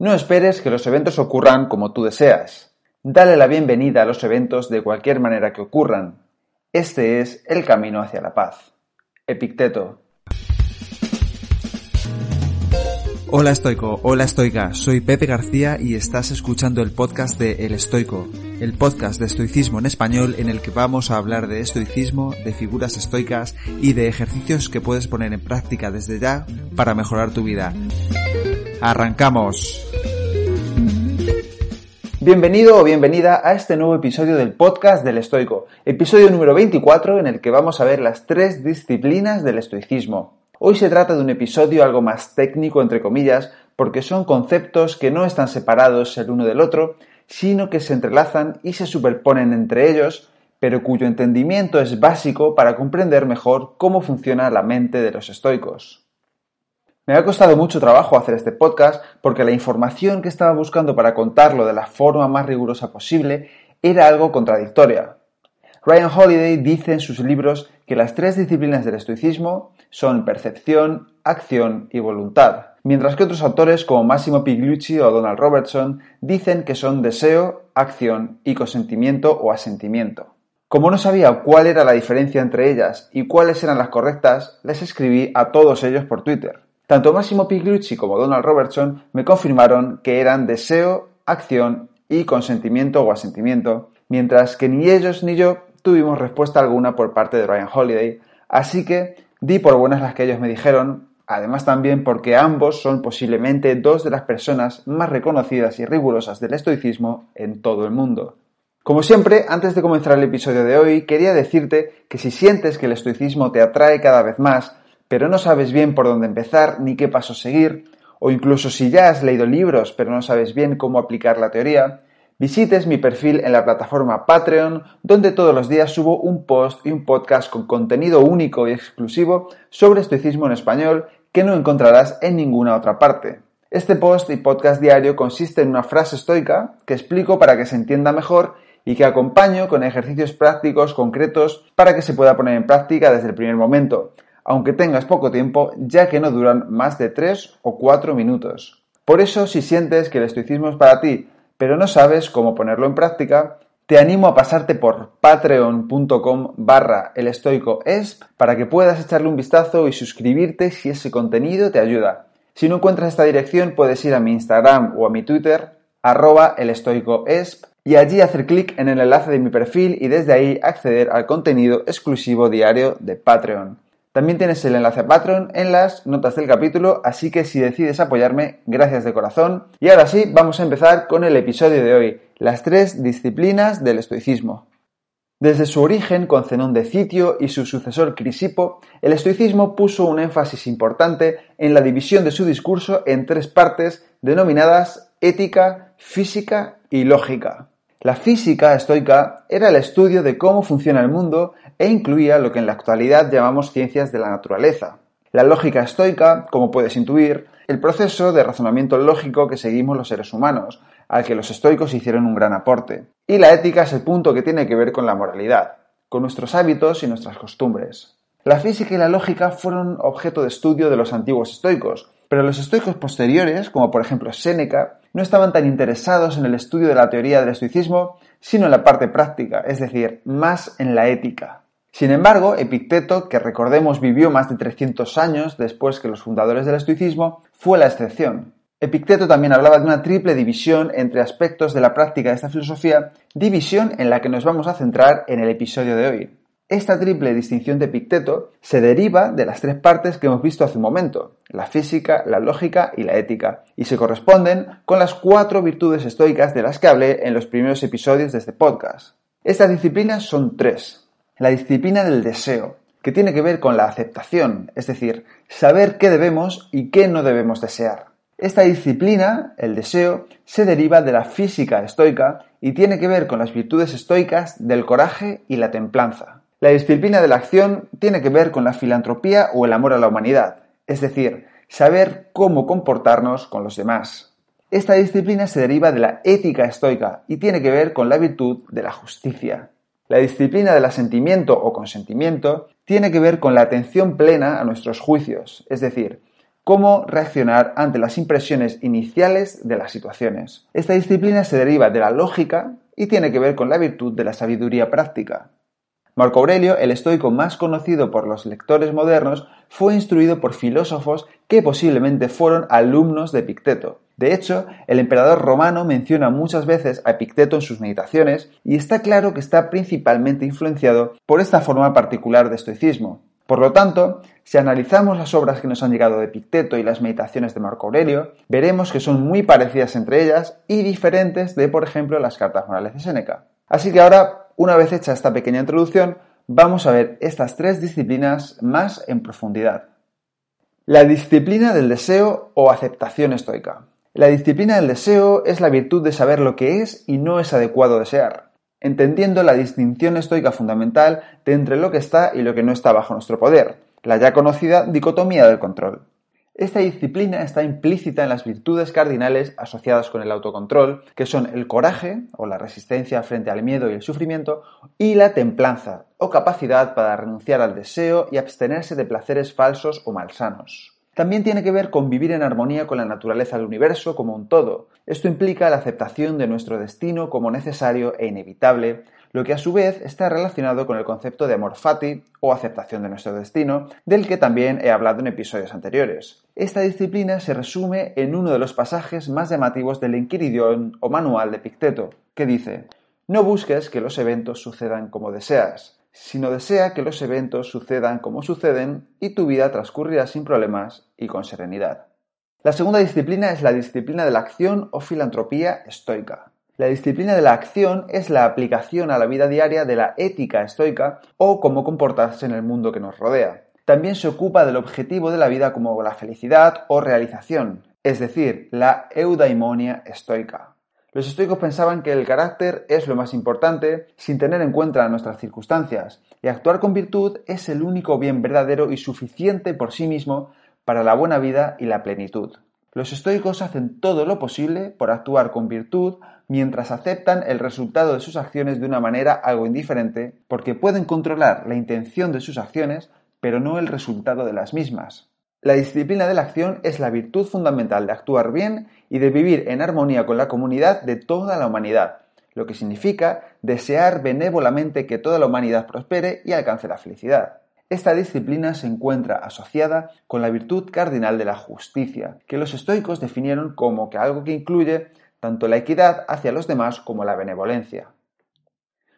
No esperes que los eventos ocurran como tú deseas. Dale la bienvenida a los eventos de cualquier manera que ocurran. Este es el camino hacia la paz. Epicteto. Hola estoico, hola estoica, soy Pepe García y estás escuchando el podcast de El Estoico, el podcast de estoicismo en español en el que vamos a hablar de estoicismo, de figuras estoicas y de ejercicios que puedes poner en práctica desde ya para mejorar tu vida. ¡Arrancamos! Bienvenido o bienvenida a este nuevo episodio del podcast del estoico, episodio número 24 en el que vamos a ver las tres disciplinas del estoicismo. Hoy se trata de un episodio algo más técnico, entre comillas, porque son conceptos que no están separados el uno del otro, sino que se entrelazan y se superponen entre ellos, pero cuyo entendimiento es básico para comprender mejor cómo funciona la mente de los estoicos. Me ha costado mucho trabajo hacer este podcast porque la información que estaba buscando para contarlo de la forma más rigurosa posible era algo contradictoria. Ryan Holiday dice en sus libros que las tres disciplinas del estoicismo son percepción, acción y voluntad, mientras que otros autores como Massimo Pigliucci o Donald Robertson dicen que son deseo, acción y consentimiento o asentimiento. Como no sabía cuál era la diferencia entre ellas y cuáles eran las correctas, les escribí a todos ellos por Twitter. Tanto Massimo Pigliucci como Donald Robertson me confirmaron que eran deseo, acción y consentimiento o asentimiento, mientras que ni ellos ni yo tuvimos respuesta alguna por parte de Ryan Holiday, así que di por buenas las que ellos me dijeron, además también porque ambos son posiblemente dos de las personas más reconocidas y rigurosas del estoicismo en todo el mundo. Como siempre, antes de comenzar el episodio de hoy, quería decirte que si sientes que el estoicismo te atrae cada vez más, pero no sabes bien por dónde empezar ni qué paso seguir, o incluso si ya has leído libros pero no sabes bien cómo aplicar la teoría, visites mi perfil en la plataforma Patreon, donde todos los días subo un post y un podcast con contenido único y exclusivo sobre estoicismo en español que no encontrarás en ninguna otra parte. Este post y podcast diario consiste en una frase estoica que explico para que se entienda mejor y que acompaño con ejercicios prácticos concretos para que se pueda poner en práctica desde el primer momento, aunque tengas poco tiempo, ya que no duran más de 3 o 4 minutos. Por eso, si sientes que el estoicismo es para ti, pero no sabes cómo ponerlo en práctica, te animo a pasarte por patreon.com barra para que puedas echarle un vistazo y suscribirte si ese contenido te ayuda. Si no encuentras esta dirección, puedes ir a mi Instagram o a mi Twitter, arroba el y allí hacer clic en el enlace de mi perfil y desde ahí acceder al contenido exclusivo diario de Patreon. También tienes el enlace a Patreon en las notas del capítulo, así que si decides apoyarme, gracias de corazón. Y ahora sí, vamos a empezar con el episodio de hoy, las tres disciplinas del estoicismo. Desde su origen con Zenón de Citio y su sucesor Crisipo, el estoicismo puso un énfasis importante en la división de su discurso en tres partes denominadas ética, física y lógica. La física estoica era el estudio de cómo funciona el mundo e incluía lo que en la actualidad llamamos ciencias de la naturaleza. La lógica estoica, como puedes intuir, el proceso de razonamiento lógico que seguimos los seres humanos, al que los estoicos hicieron un gran aporte. Y la ética es el punto que tiene que ver con la moralidad, con nuestros hábitos y nuestras costumbres. La física y la lógica fueron objeto de estudio de los antiguos estoicos, pero los estoicos posteriores, como por ejemplo Séneca, no estaban tan interesados en el estudio de la teoría del estoicismo, sino en la parte práctica, es decir, más en la ética. Sin embargo, Epicteto, que recordemos vivió más de 300 años después que los fundadores del estoicismo, fue la excepción. Epicteto también hablaba de una triple división entre aspectos de la práctica de esta filosofía, división en la que nos vamos a centrar en el episodio de hoy. Esta triple distinción de Epicteto se deriva de las tres partes que hemos visto hace un momento, la física, la lógica y la ética, y se corresponden con las cuatro virtudes estoicas de las que hablé en los primeros episodios de este podcast. Estas disciplinas son tres. La disciplina del deseo, que tiene que ver con la aceptación, es decir, saber qué debemos y qué no debemos desear. Esta disciplina, el deseo, se deriva de la física estoica y tiene que ver con las virtudes estoicas del coraje y la templanza. La disciplina de la acción tiene que ver con la filantropía o el amor a la humanidad, es decir, saber cómo comportarnos con los demás. Esta disciplina se deriva de la ética estoica y tiene que ver con la virtud de la justicia. La disciplina del asentimiento o consentimiento tiene que ver con la atención plena a nuestros juicios, es decir, cómo reaccionar ante las impresiones iniciales de las situaciones. Esta disciplina se deriva de la lógica y tiene que ver con la virtud de la sabiduría práctica. Marco Aurelio, el estoico más conocido por los lectores modernos, fue instruido por filósofos que posiblemente fueron alumnos de Epicteto. De hecho, el emperador romano menciona muchas veces a Epicteto en sus meditaciones y está claro que está principalmente influenciado por esta forma particular de estoicismo. Por lo tanto, si analizamos las obras que nos han llegado de Epicteto y las meditaciones de Marco Aurelio, veremos que son muy parecidas entre ellas y diferentes de, por ejemplo, las cartas morales de Séneca. Así que ahora una vez hecha esta pequeña introducción, vamos a ver estas tres disciplinas más en profundidad. La disciplina del deseo o aceptación estoica. La disciplina del deseo es la virtud de saber lo que es y no es adecuado desear, entendiendo la distinción estoica fundamental de entre lo que está y lo que no está bajo nuestro poder, la ya conocida dicotomía del control. Esta disciplina está implícita en las virtudes cardinales asociadas con el autocontrol, que son el coraje, o la resistencia frente al miedo y el sufrimiento, y la templanza, o capacidad para renunciar al deseo y abstenerse de placeres falsos o malsanos. También tiene que ver con vivir en armonía con la naturaleza del universo como un todo. Esto implica la aceptación de nuestro destino como necesario e inevitable, lo que a su vez está relacionado con el concepto de amor fati o aceptación de nuestro destino, del que también he hablado en episodios anteriores. Esta disciplina se resume en uno de los pasajes más llamativos del Enquiridión o manual de Picteto, que dice No busques que los eventos sucedan como deseas, sino desea que los eventos sucedan como suceden y tu vida transcurrirá sin problemas y con serenidad. La segunda disciplina es la disciplina de la acción o filantropía estoica. La disciplina de la acción es la aplicación a la vida diaria de la ética estoica o cómo comportarse en el mundo que nos rodea. También se ocupa del objetivo de la vida como la felicidad o realización, es decir, la eudaimonia estoica. Los estoicos pensaban que el carácter es lo más importante sin tener en cuenta nuestras circunstancias, y actuar con virtud es el único bien verdadero y suficiente por sí mismo para la buena vida y la plenitud. Los estoicos hacen todo lo posible por actuar con virtud mientras aceptan el resultado de sus acciones de una manera algo indiferente, porque pueden controlar la intención de sus acciones, pero no el resultado de las mismas. La disciplina de la acción es la virtud fundamental de actuar bien y de vivir en armonía con la comunidad de toda la humanidad, lo que significa desear benévolamente que toda la humanidad prospere y alcance la felicidad. Esta disciplina se encuentra asociada con la virtud cardinal de la justicia, que los estoicos definieron como que algo que incluye tanto la equidad hacia los demás como la benevolencia.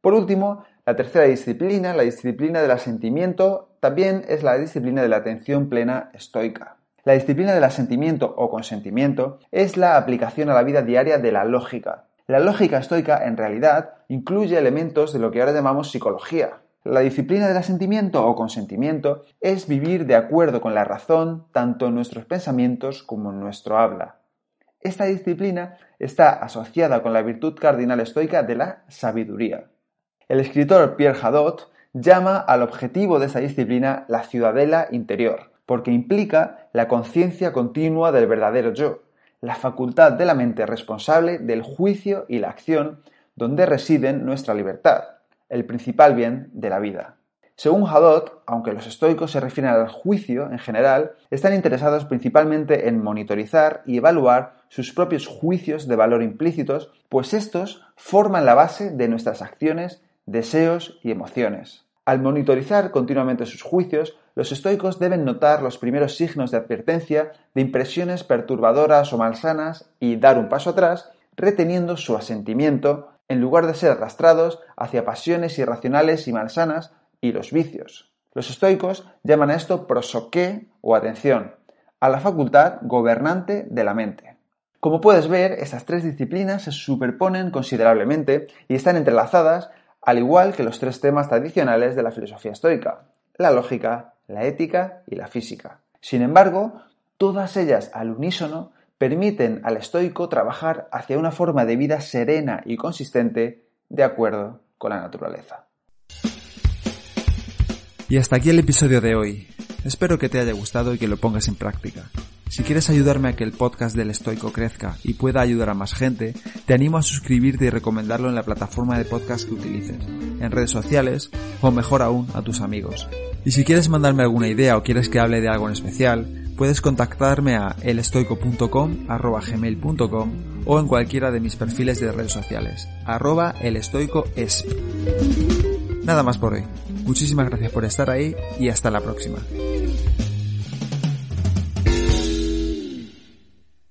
Por último, la tercera disciplina, la disciplina del asentimiento, también es la disciplina de la atención plena estoica. La disciplina del asentimiento o consentimiento es la aplicación a la vida diaria de la lógica. La lógica estoica en realidad incluye elementos de lo que ahora llamamos psicología, la disciplina del asentimiento o consentimiento es vivir de acuerdo con la razón tanto en nuestros pensamientos como en nuestro habla. Esta disciplina está asociada con la virtud cardinal estoica de la sabiduría. El escritor Pierre Hadot llama al objetivo de esta disciplina la ciudadela interior, porque implica la conciencia continua del verdadero yo, la facultad de la mente responsable del juicio y la acción donde residen nuestra libertad el principal bien de la vida. Según Hadot, aunque los estoicos se refieren al juicio en general, están interesados principalmente en monitorizar y evaluar sus propios juicios de valor implícitos, pues estos forman la base de nuestras acciones, deseos y emociones. Al monitorizar continuamente sus juicios, los estoicos deben notar los primeros signos de advertencia de impresiones perturbadoras o malsanas y dar un paso atrás, reteniendo su asentimiento en lugar de ser arrastrados hacia pasiones irracionales y malsanas y los vicios. Los estoicos llaman a esto prosoqué o atención, a la facultad gobernante de la mente. Como puedes ver, estas tres disciplinas se superponen considerablemente y están entrelazadas, al igual que los tres temas tradicionales de la filosofía estoica, la lógica, la ética y la física. Sin embargo, todas ellas al unísono permiten al estoico trabajar hacia una forma de vida serena y consistente de acuerdo con la naturaleza. Y hasta aquí el episodio de hoy. Espero que te haya gustado y que lo pongas en práctica. Si quieres ayudarme a que el podcast del estoico crezca y pueda ayudar a más gente, te animo a suscribirte y recomendarlo en la plataforma de podcast que utilices, en redes sociales o mejor aún a tus amigos. Y si quieres mandarme alguna idea o quieres que hable de algo en especial, Puedes contactarme a elestoico.com, gmail.com o en cualquiera de mis perfiles de redes sociales, arroba elestoicoesp. Nada más por hoy. Muchísimas gracias por estar ahí y hasta la próxima.